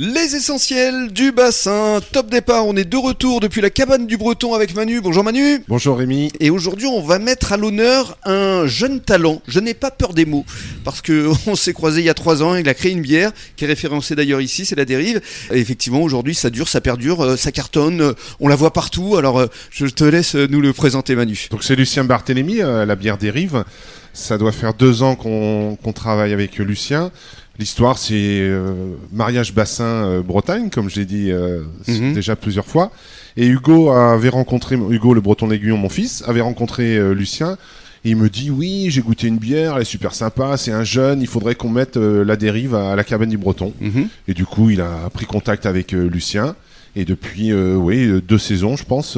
Les essentiels du bassin, top départ, on est de retour depuis la cabane du Breton avec Manu. Bonjour Manu. Bonjour Rémi. Et aujourd'hui on va mettre à l'honneur un jeune talent. Je n'ai pas peur des mots parce que on s'est croisé il y a trois ans, il a créé une bière qui est référencée d'ailleurs ici, c'est la dérive. Et effectivement aujourd'hui ça dure, ça perdure, euh, ça cartonne, euh, on la voit partout. Alors euh, je te laisse nous le présenter Manu. Donc c'est Lucien Barthélémy, la bière dérive. Ça doit faire deux ans qu'on travaille avec Lucien. L'histoire, c'est euh, mariage bassin euh, Bretagne, comme j'ai dit euh, mhm. déjà plusieurs fois. Et Hugo avait rencontré, Hugo le breton aiguillon, mon fils, avait rencontré Lucien. Et il me dit oui, j'ai goûté une bière, elle est super sympa, c'est un jeune, il faudrait qu'on mette la dérive à, la cabane du Breton. Mhm. Et du coup, il a pris contact avec Lucien. Et depuis, oui, deux saisons, je pense,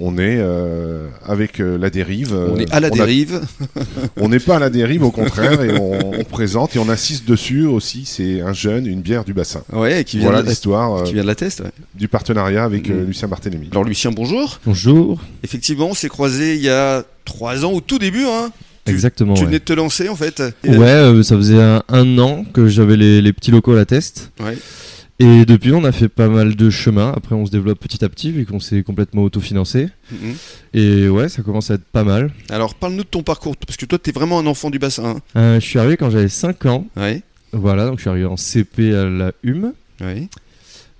on est euh, avec euh, la dérive. on est à la dérive. on n'est pas à la dérive, au contraire, et on, présente et on insiste dessus aussi. C'est un jeune, une bière du bassin. Ouais, qui vient voilà l'histoire. Qui vient de la test. Du partenariat avec euh, mm. Lucien Barthélémy. Alors Lucien, bonjour. Bonjour. Effectivement, on s'est croisé il y a trois ans au tout début. Hein. Exactement. Tu venais de te lancer en fait. Ouais, ça faisait un, an que j'avais les, les, petits locaux à la test. Ouais. Et depuis, on a fait pas mal de chemin. Après, on se développe petit à petit, vu qu'on s'est complètement autofinancé. Mhm. Et ouais, ça commence à être pas mal. Alors, parle-nous de ton parcours, parce que toi, tu es vraiment un enfant du bassin. Hein. Euh, je suis arrivé quand j'avais 5 ans. Ouais. Voilà, donc je suis arrivé en CP à la HUM. Ouais.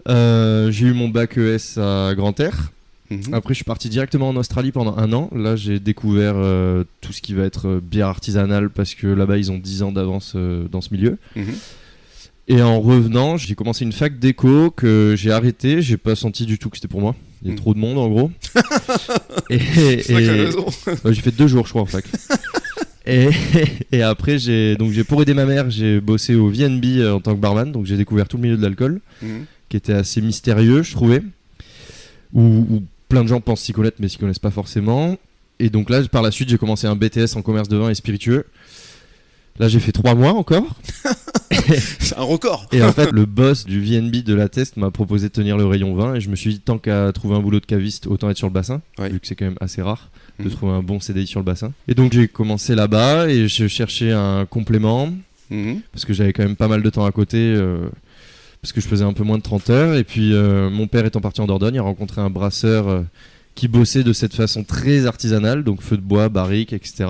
Euh, j'ai eu mon bac ES à Grand Air. Mhm. Après, je suis parti directement en Australie pendant un an. Là, j'ai découvert euh, tout ce qui va être bière artisanale parce que là-bas, ils ont 10 ans d'avance dans ce milieu. Mhm. Et en revenant, j'ai commencé une fac d'éco que j'ai arrêté. J'ai pas senti du tout que c'était pour moi. Il y a hmm. trop de monde en gros. et, j'ai fait deux jours, je crois, en fac. et, et, après, j'ai donc j'ai pour aider ma mère, j'ai bossé au VNB euh, en tant que barman. Donc j'ai découvert tout le milieu de l'alcool, hmm. qui était assez mystérieux, je trouvais. Où, plein de gens pensent s'y connaître, mais s'y connaissent pas forcément. Et donc là, par la suite, j'ai commencé un BTS en commerce de vin et spiritueux. Là, j'ai fait trois mois encore. c'est un record. Et en fait, le boss du VNB de la test m'a proposé de tenir le rayon 20 et je me suis dit, tant qu'à trouver un boulot de caviste, autant être sur le bassin, vu que c'est quand même assez rare de mhm. trouver un bon CDI sur le bassin. Et donc, j'ai commencé là-bas et je cherchais un complément mhm. parce que j'avais quand même pas mal de temps à côté. Euh, parce que je faisais un peu moins de 30 heures. Et puis, euh, mon père étant parti en Dordogne, il a rencontré un brasseur euh, qui bossait de cette façon très artisanale, donc feu de bois, barrique, etc.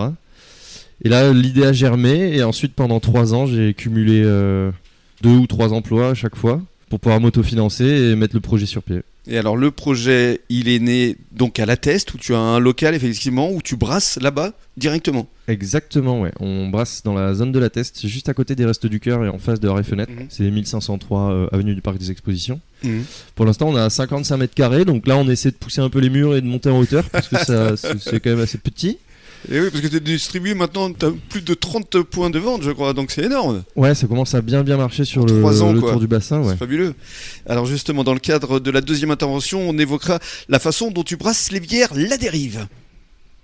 Et là, l'idée a germé. Et ensuite, pendant trois ans, j'ai cumulé euh, deux ou trois emplois à chaque fois pour pouvoir m'autofinancer et mettre le projet sur pied. Et alors, le projet, il est né donc à la Teste, où tu as un local, effectivement, où tu brasses là-bas directement. Exactement, ouais. On brasse dans la zone de la Teste, juste à côté des Restes du Cœur et en face de la Fenêtre. Mhm. C'est 1503 euh, avenue du Parc des Expositions. Mhm. Pour l'instant, on a 55 mètres carrés, donc là, on essaie de pousser un peu les murs et de monter en hauteur, parce que c'est quand même assez petit. Et oui, parce que tu es distribué maintenant, tu as plus de 30 points de vente, je crois, donc c'est énorme. Ouais, ça commence à bien bien marcher sur le, tour du bassin. Ouais. C'est fabuleux. Alors justement, dans le cadre de la deuxième intervention, on évoquera la façon dont tu brasses les bières La Dérive.